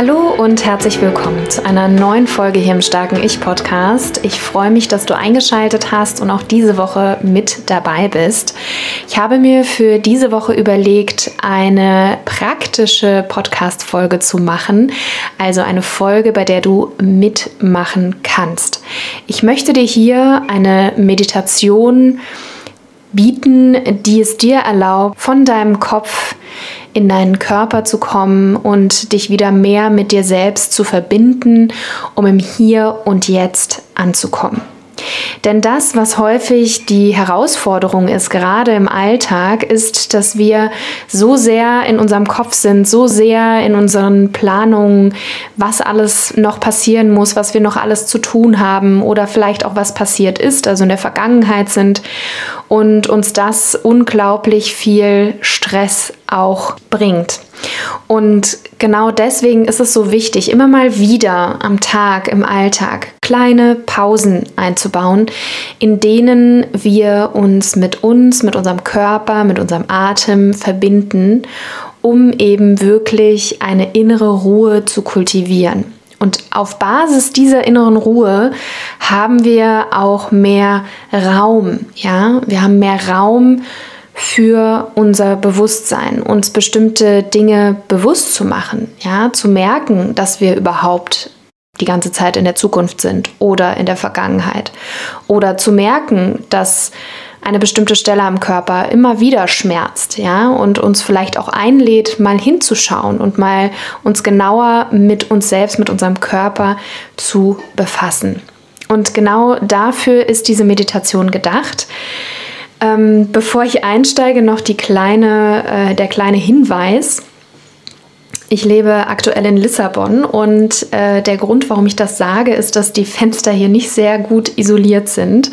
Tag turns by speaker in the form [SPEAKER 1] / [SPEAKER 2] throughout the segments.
[SPEAKER 1] Hallo und herzlich willkommen zu einer neuen Folge hier im Starken Ich Podcast. Ich freue mich, dass du eingeschaltet hast und auch diese Woche mit dabei bist. Ich habe mir für diese Woche überlegt, eine praktische Podcast-Folge zu machen, also eine Folge, bei der du mitmachen kannst. Ich möchte dir hier eine Meditation bieten, die es dir erlaubt, von deinem Kopf in deinen Körper zu kommen und dich wieder mehr mit dir selbst zu verbinden, um im Hier und Jetzt anzukommen. Denn das, was häufig die Herausforderung ist, gerade im Alltag, ist, dass wir so sehr in unserem Kopf sind, so sehr in unseren Planungen, was alles noch passieren muss, was wir noch alles zu tun haben oder vielleicht auch was passiert ist, also in der Vergangenheit sind und uns das unglaublich viel Stress auch bringt. Und genau deswegen ist es so wichtig, immer mal wieder am Tag, im Alltag kleine Pausen einzubauen, in denen wir uns mit uns, mit unserem Körper, mit unserem Atem verbinden, um eben wirklich eine innere Ruhe zu kultivieren. Und auf Basis dieser inneren Ruhe haben wir auch mehr Raum, ja, wir haben mehr Raum für unser Bewusstsein, uns bestimmte Dinge bewusst zu machen, ja, zu merken, dass wir überhaupt die ganze Zeit in der Zukunft sind oder in der Vergangenheit oder zu merken, dass eine bestimmte Stelle am Körper immer wieder schmerzt, ja, und uns vielleicht auch einlädt, mal hinzuschauen und mal uns genauer mit uns selbst, mit unserem Körper zu befassen. Und genau dafür ist diese Meditation gedacht. Ähm, bevor ich einsteige, noch kleine, äh, der kleine Hinweis. Ich lebe aktuell in Lissabon und äh, der Grund, warum ich das sage, ist, dass die Fenster hier nicht sehr gut isoliert sind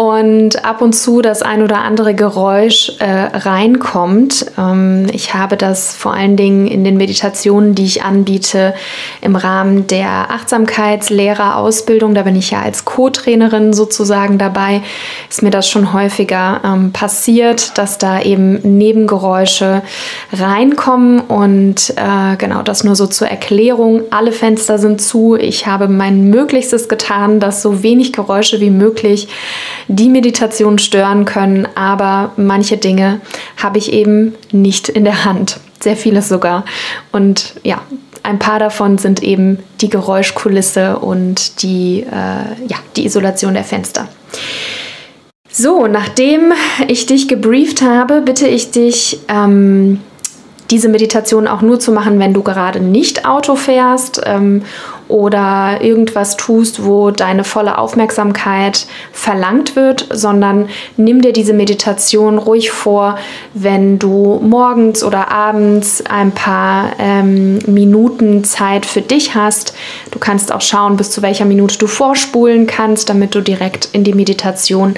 [SPEAKER 1] und ab und zu das ein oder andere Geräusch äh, reinkommt. Ähm, ich habe das vor allen Dingen in den Meditationen, die ich anbiete, im Rahmen der Achtsamkeitslehrerausbildung, da bin ich ja als Co-Trainerin sozusagen dabei, ist mir das schon häufiger ähm, passiert, dass da eben Nebengeräusche reinkommen und äh, genau das nur so zur Erklärung. Alle Fenster sind zu. Ich habe mein Möglichstes getan, dass so wenig Geräusche wie möglich die Meditation stören können, aber manche Dinge habe ich eben nicht in der Hand. Sehr vieles sogar. Und ja, ein paar davon sind eben die Geräuschkulisse und die, äh, ja, die Isolation der Fenster. So, nachdem ich dich gebrieft habe, bitte ich dich, ähm, diese Meditation auch nur zu machen, wenn du gerade nicht Auto fährst ähm, oder irgendwas tust, wo deine volle Aufmerksamkeit verlangt wird, sondern nimm dir diese Meditation ruhig vor, wenn du morgens oder abends ein paar ähm, Minuten Zeit für dich hast. Du kannst auch schauen, bis zu welcher Minute du vorspulen kannst, damit du direkt in die Meditation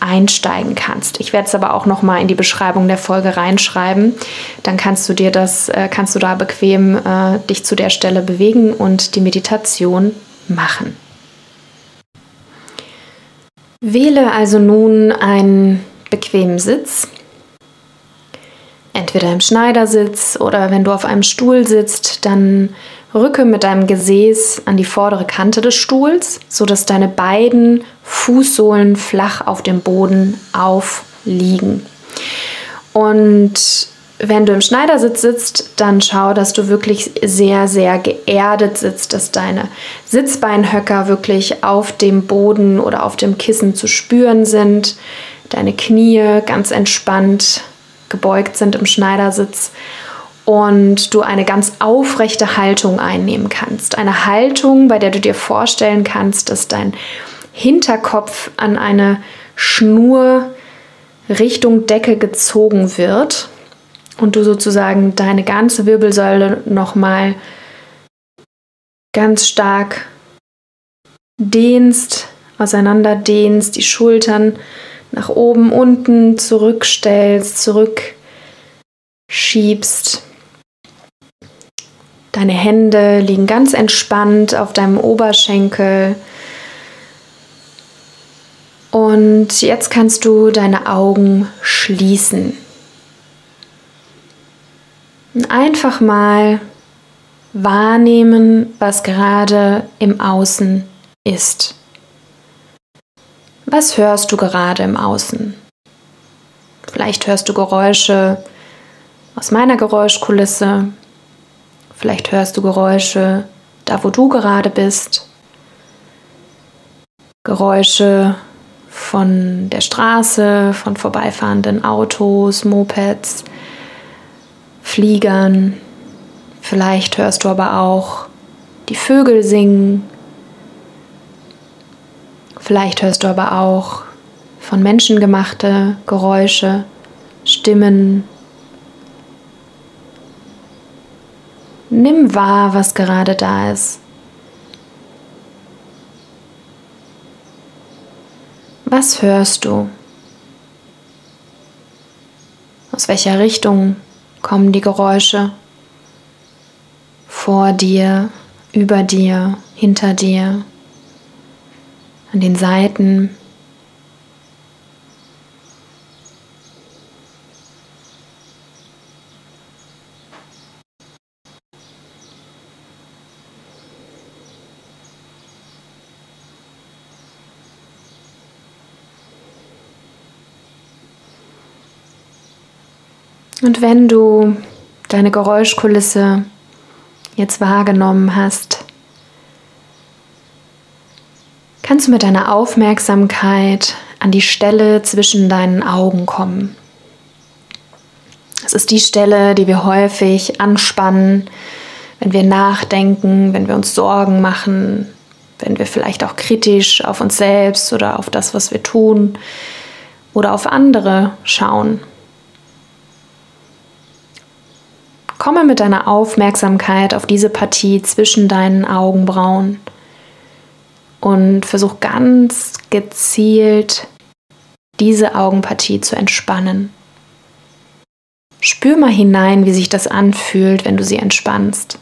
[SPEAKER 1] einsteigen kannst. Ich werde es aber auch noch mal in die Beschreibung der Folge reinschreiben. Dann kannst du dir das, äh, kannst du da bequem äh, dich zu der Stelle bewegen und die Meditation machen. Wähle also nun einen bequemen Sitz, entweder im Schneidersitz oder wenn du auf einem Stuhl sitzt, dann Rücke mit deinem Gesäß an die vordere Kante des Stuhls, sodass deine beiden Fußsohlen flach auf dem Boden aufliegen. Und wenn du im Schneidersitz sitzt, dann schau, dass du wirklich sehr, sehr geerdet sitzt, dass deine Sitzbeinhöcker wirklich auf dem Boden oder auf dem Kissen zu spüren sind, deine Knie ganz entspannt gebeugt sind im Schneidersitz und du eine ganz aufrechte Haltung einnehmen kannst. Eine Haltung, bei der du dir vorstellen kannst, dass dein Hinterkopf an eine Schnur Richtung Decke gezogen wird und du sozusagen deine ganze Wirbelsäule nochmal ganz stark dehnst, auseinander dehnst, die Schultern nach oben, unten zurückstellst, zurückschiebst. Deine Hände liegen ganz entspannt auf deinem Oberschenkel. Und jetzt kannst du deine Augen schließen. Einfach mal wahrnehmen, was gerade im Außen ist. Was hörst du gerade im Außen? Vielleicht hörst du Geräusche aus meiner Geräuschkulisse. Vielleicht hörst du Geräusche da, wo du gerade bist. Geräusche von der Straße, von vorbeifahrenden Autos, Mopeds, Fliegern. Vielleicht hörst du aber auch die Vögel singen. Vielleicht hörst du aber auch von Menschen gemachte Geräusche, Stimmen. Nimm wahr, was gerade da ist. Was hörst du? Aus welcher Richtung kommen die Geräusche? Vor dir, über dir, hinter dir, an den Seiten. Und wenn du deine Geräuschkulisse jetzt wahrgenommen hast, kannst du mit deiner Aufmerksamkeit an die Stelle zwischen deinen Augen kommen. Es ist die Stelle, die wir häufig anspannen, wenn wir nachdenken, wenn wir uns Sorgen machen, wenn wir vielleicht auch kritisch auf uns selbst oder auf das, was wir tun oder auf andere schauen. Komme mit deiner Aufmerksamkeit auf diese Partie zwischen deinen Augenbrauen und versuch ganz gezielt diese Augenpartie zu entspannen. Spür mal hinein, wie sich das anfühlt, wenn du sie entspannst.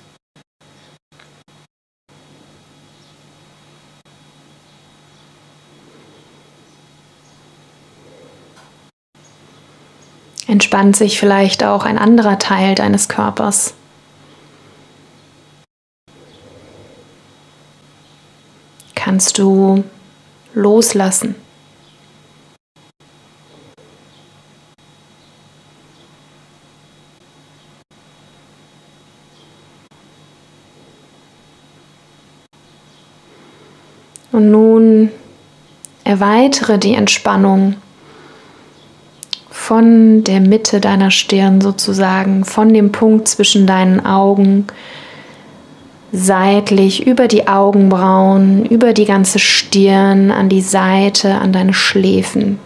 [SPEAKER 1] Entspannt sich vielleicht auch ein anderer Teil deines Körpers. Kannst du loslassen. Und nun erweitere die Entspannung von der Mitte deiner Stirn sozusagen, von dem Punkt zwischen deinen Augen, seitlich über die Augenbrauen, über die ganze Stirn, an die Seite, an deine Schläfen.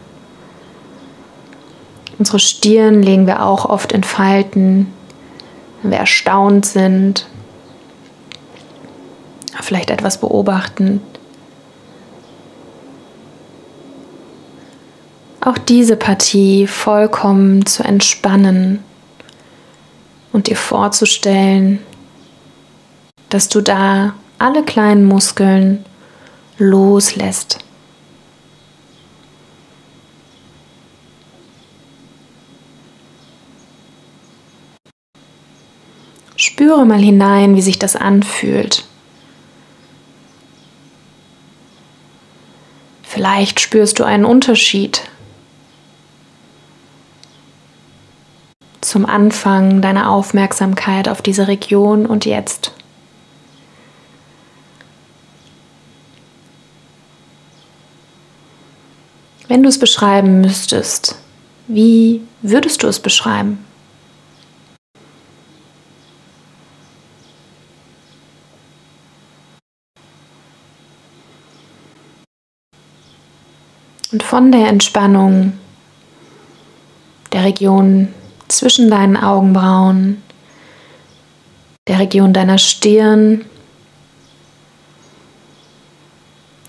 [SPEAKER 1] Unsere Stirn legen wir auch oft in Falten, wenn wir erstaunt sind, vielleicht etwas beobachten. Auch diese Partie vollkommen zu entspannen und dir vorzustellen, dass du da alle kleinen Muskeln loslässt. Spüre mal hinein, wie sich das anfühlt. Vielleicht spürst du einen Unterschied zum Anfang deiner Aufmerksamkeit auf diese Region und jetzt. Wenn du es beschreiben müsstest, wie würdest du es beschreiben? Und von der Entspannung der Region zwischen deinen Augenbrauen, der Region deiner Stirn,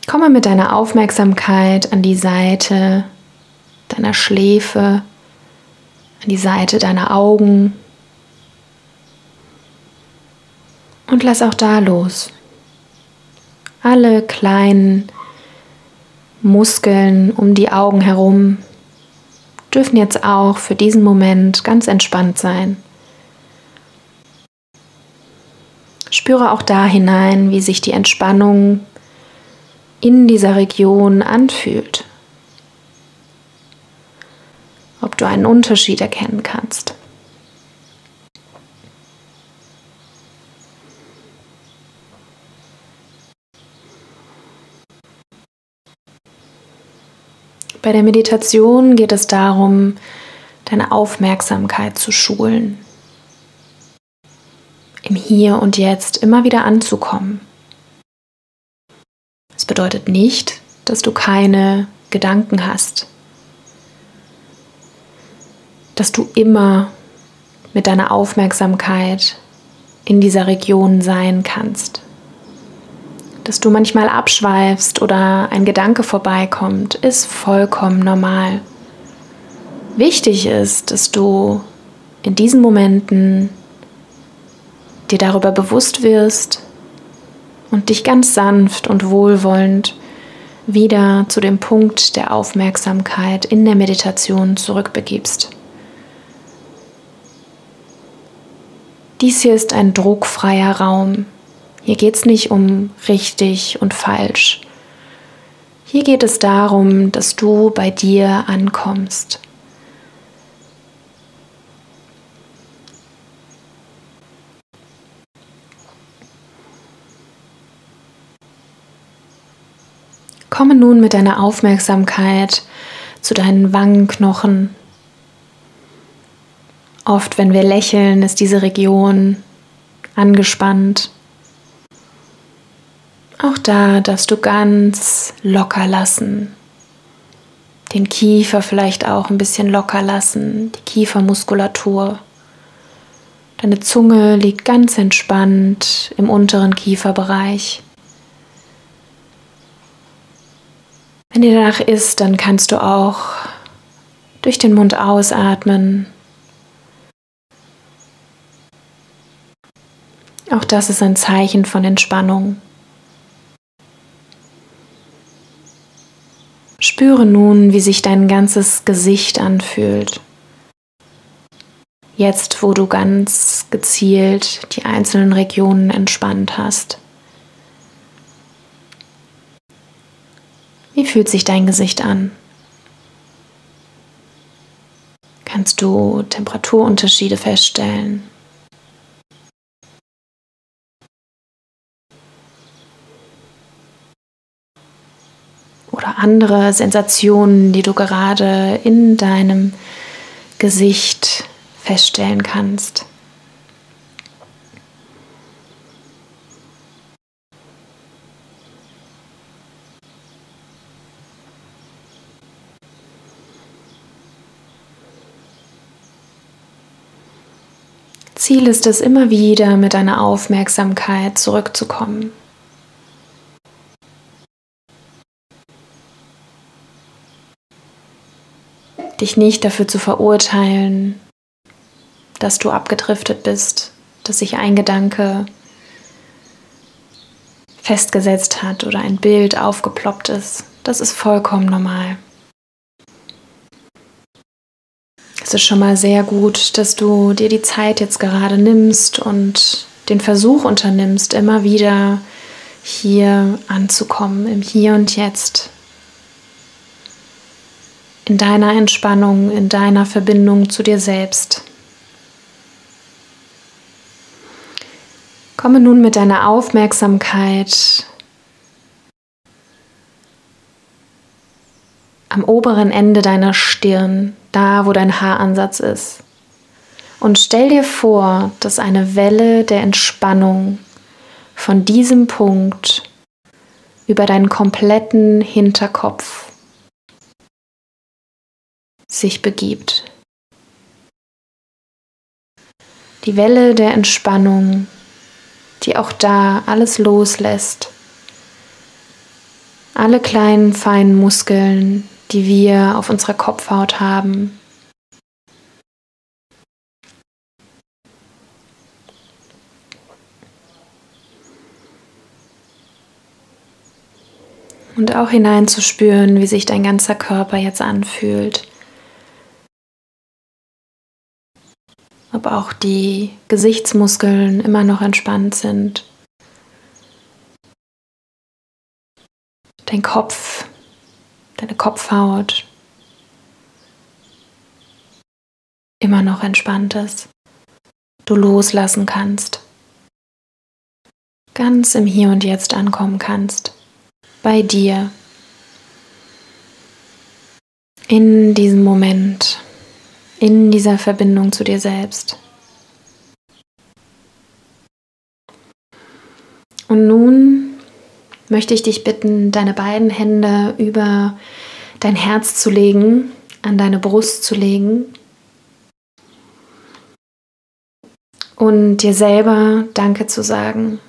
[SPEAKER 1] Komme mit deiner Aufmerksamkeit an die Seite deiner Schläfe, an die Seite deiner Augen. Und lass auch da los. Alle kleinen Muskeln um die Augen herum dürfen jetzt auch für diesen Moment ganz entspannt sein. Spüre auch da hinein, wie sich die Entspannung in dieser Region anfühlt. Ob du einen Unterschied erkennen kannst. Bei der Meditation geht es darum, deine Aufmerksamkeit zu schulen, im Hier und Jetzt immer wieder anzukommen. Es bedeutet nicht, dass du keine Gedanken hast, dass du immer mit deiner Aufmerksamkeit in dieser Region sein kannst dass du manchmal abschweifst oder ein Gedanke vorbeikommt, ist vollkommen normal. Wichtig ist, dass du in diesen Momenten dir darüber bewusst wirst und dich ganz sanft und wohlwollend wieder zu dem Punkt der Aufmerksamkeit in der Meditation zurückbegibst. Dies hier ist ein druckfreier Raum, hier geht es nicht um richtig und falsch. Hier geht es darum, dass du bei dir ankommst. Komme nun mit deiner Aufmerksamkeit zu deinen Wangenknochen. Oft, wenn wir lächeln, ist diese Region angespannt. Auch da darfst du ganz locker lassen. Den Kiefer vielleicht auch ein bisschen locker lassen, die Kiefermuskulatur. Deine Zunge liegt ganz entspannt im unteren Kieferbereich. Wenn dir danach ist, dann kannst du auch durch den Mund ausatmen. Auch das ist ein Zeichen von Entspannung. Spüre nun, wie sich dein ganzes Gesicht anfühlt. Jetzt, wo du ganz gezielt die einzelnen Regionen entspannt hast. Wie fühlt sich dein Gesicht an? Kannst du Temperaturunterschiede feststellen? Oder andere Sensationen, die du gerade in deinem Gesicht feststellen kannst. Ziel ist es immer wieder mit deiner Aufmerksamkeit zurückzukommen. Dich nicht dafür zu verurteilen, dass du abgedriftet bist, dass sich ein Gedanke festgesetzt hat oder ein Bild aufgeploppt ist. Das ist vollkommen normal. Es ist schon mal sehr gut, dass du dir die Zeit jetzt gerade nimmst und den Versuch unternimmst, immer wieder hier anzukommen, im Hier und Jetzt in deiner Entspannung, in deiner Verbindung zu dir selbst. Komme nun mit deiner Aufmerksamkeit am oberen Ende deiner Stirn, da wo dein Haaransatz ist. Und stell dir vor, dass eine Welle der Entspannung von diesem Punkt über deinen kompletten Hinterkopf sich begibt. Die Welle der Entspannung, die auch da alles loslässt. alle kleinen, feinen Muskeln, die wir auf unserer Kopfhaut haben. Und auch hineinzuspüren, wie sich dein ganzer Körper jetzt anfühlt. Auch die Gesichtsmuskeln immer noch entspannt sind. Dein Kopf, deine Kopfhaut immer noch entspannt ist. Du loslassen kannst. Ganz im Hier und Jetzt ankommen kannst bei dir in diesem Moment, in dieser Verbindung zu dir selbst. Und nun möchte ich dich bitten, deine beiden Hände über dein Herz zu legen, an deine Brust zu legen und dir selber Danke zu sagen.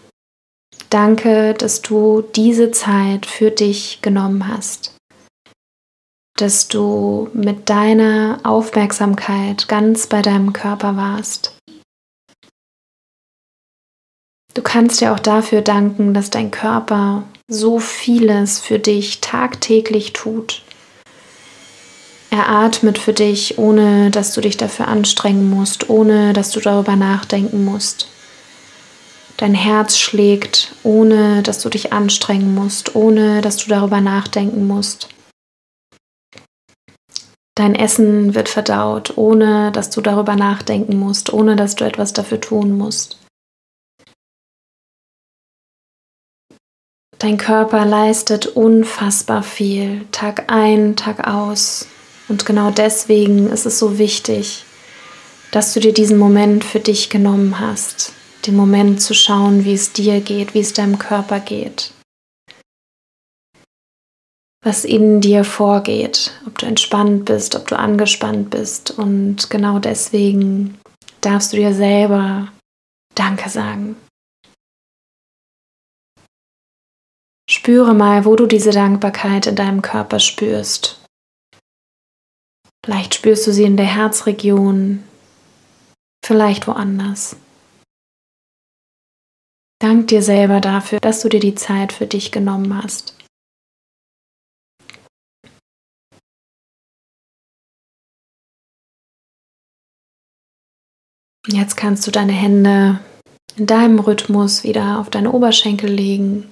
[SPEAKER 1] Danke, dass du diese Zeit für dich genommen hast, dass du mit deiner Aufmerksamkeit ganz bei deinem Körper warst. Du kannst dir auch dafür danken, dass dein Körper so vieles für dich tagtäglich tut. Er atmet für dich, ohne dass du dich dafür anstrengen musst, ohne dass du darüber nachdenken musst. Dein Herz schlägt, ohne dass du dich anstrengen musst, ohne dass du darüber nachdenken musst. Dein Essen wird verdaut, ohne dass du darüber nachdenken musst, ohne dass du etwas dafür tun musst. Dein Körper leistet unfassbar viel, Tag ein, Tag aus. Und genau deswegen ist es so wichtig, dass du dir diesen Moment für dich genommen hast, den Moment zu schauen, wie es dir geht, wie es deinem Körper geht. Was in dir vorgeht, ob du entspannt bist, ob du angespannt bist. Und genau deswegen darfst du dir selber Danke sagen. Spüre mal, wo du diese Dankbarkeit in deinem Körper spürst. Vielleicht spürst du sie in der Herzregion, vielleicht woanders. Dank dir selber dafür, dass du dir die Zeit für dich genommen hast. Jetzt kannst du deine Hände in deinem Rhythmus wieder auf deine Oberschenkel legen.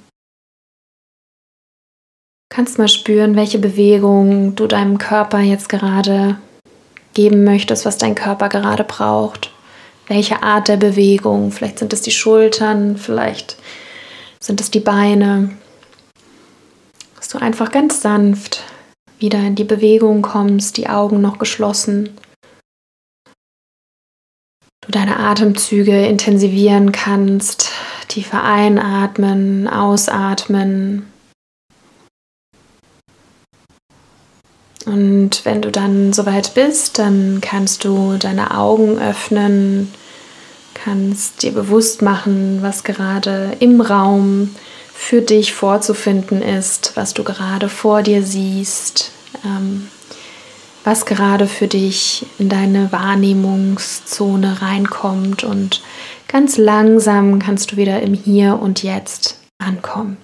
[SPEAKER 1] Kannst mal spüren, welche Bewegung du deinem Körper jetzt gerade geben möchtest, was dein Körper gerade braucht welche Art der Bewegung. Vielleicht sind es die Schultern, vielleicht sind es die Beine. Dass du einfach ganz sanft wieder in die Bewegung kommst, die Augen noch geschlossen. Du deine Atemzüge intensivieren kannst, tiefer einatmen, ausatmen. Und wenn du dann soweit bist, dann kannst du deine Augen öffnen, kannst dir bewusst machen, was gerade im Raum für dich vorzufinden ist, was du gerade vor dir siehst, ähm, was gerade für dich in deine Wahrnehmungszone reinkommt und ganz langsam kannst du wieder im Hier und Jetzt ankommen.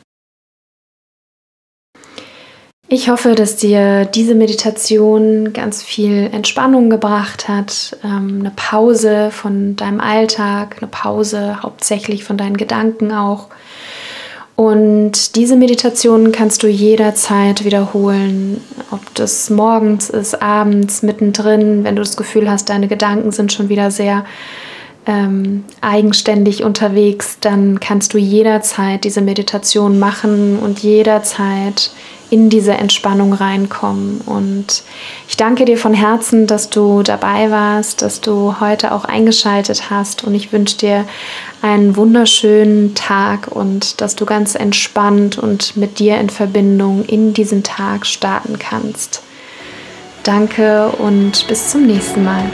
[SPEAKER 1] Ich hoffe, dass dir diese Meditation ganz viel Entspannung gebracht hat, ähm, eine Pause von deinem Alltag, eine Pause hauptsächlich von deinen Gedanken auch. Und diese Meditation kannst du jederzeit wiederholen, ob das morgens ist, abends, mittendrin, wenn du das Gefühl hast, deine Gedanken sind schon wieder sehr ähm, eigenständig unterwegs, dann kannst du jederzeit diese Meditation machen und jederzeit in diese Entspannung reinkommen. Und ich danke dir von Herzen, dass du dabei warst, dass du heute auch eingeschaltet hast. Und ich wünsche dir einen wunderschönen Tag und dass du ganz entspannt und mit dir in Verbindung in diesen Tag starten kannst. Danke und bis zum nächsten Mal.